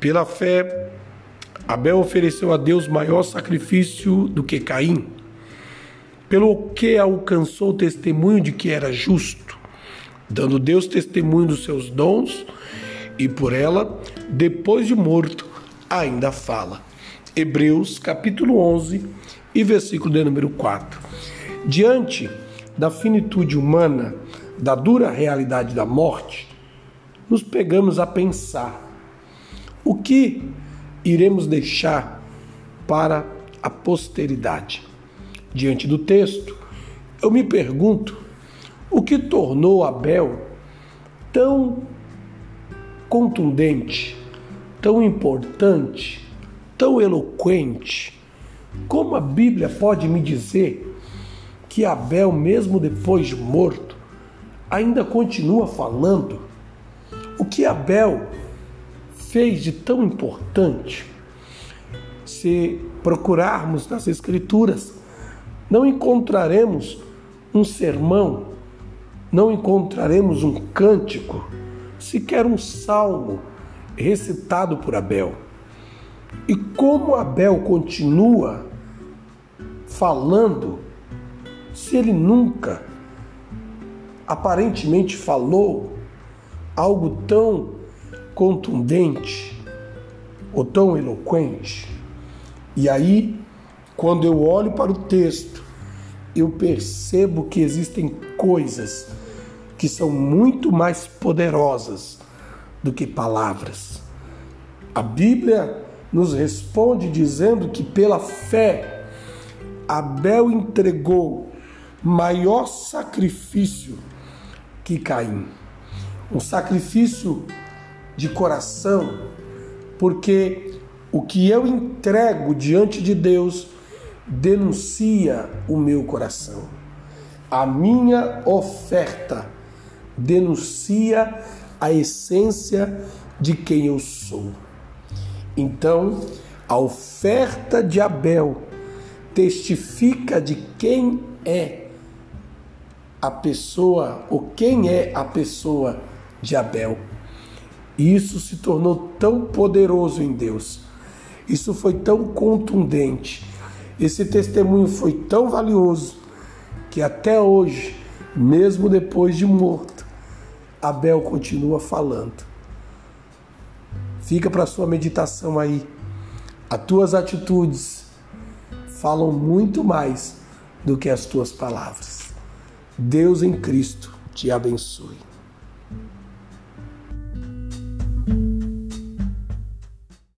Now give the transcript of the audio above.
Pela fé, Abel ofereceu a Deus maior sacrifício do que Caim, pelo que alcançou o testemunho de que era justo, dando Deus testemunho dos seus dons, e por ela, depois de morto, ainda fala. Hebreus capítulo 11 e versículo de número 4. Diante da finitude humana, da dura realidade da morte, nos pegamos a pensar o que iremos deixar para a posteridade. Diante do texto, eu me pergunto o que tornou Abel tão contundente, tão importante, tão eloquente. Como a Bíblia pode me dizer que Abel, mesmo depois de morto, ainda continua falando? O que Abel fez de tão importante? Se procurarmos nas Escrituras, não encontraremos um sermão, não encontraremos um cântico, sequer um salmo recitado por Abel. E como Abel continua falando, se ele nunca aparentemente falou algo tão contundente ou tão eloquente. E aí, quando eu olho para o texto, eu percebo que existem coisas que são muito mais poderosas do que palavras. A Bíblia nos responde dizendo que pela fé Abel entregou maior sacrifício que Caim. Um sacrifício de coração, porque o que eu entrego diante de Deus denuncia o meu coração. A minha oferta denuncia a essência de quem eu sou. Então, a oferta de Abel testifica de quem é a pessoa, ou quem é a pessoa de Abel. E isso se tornou tão poderoso em Deus. Isso foi tão contundente. Esse testemunho foi tão valioso que até hoje, mesmo depois de morto, Abel continua falando. Fica para sua meditação aí. As tuas atitudes falam muito mais do que as tuas palavras. Deus em Cristo te abençoe.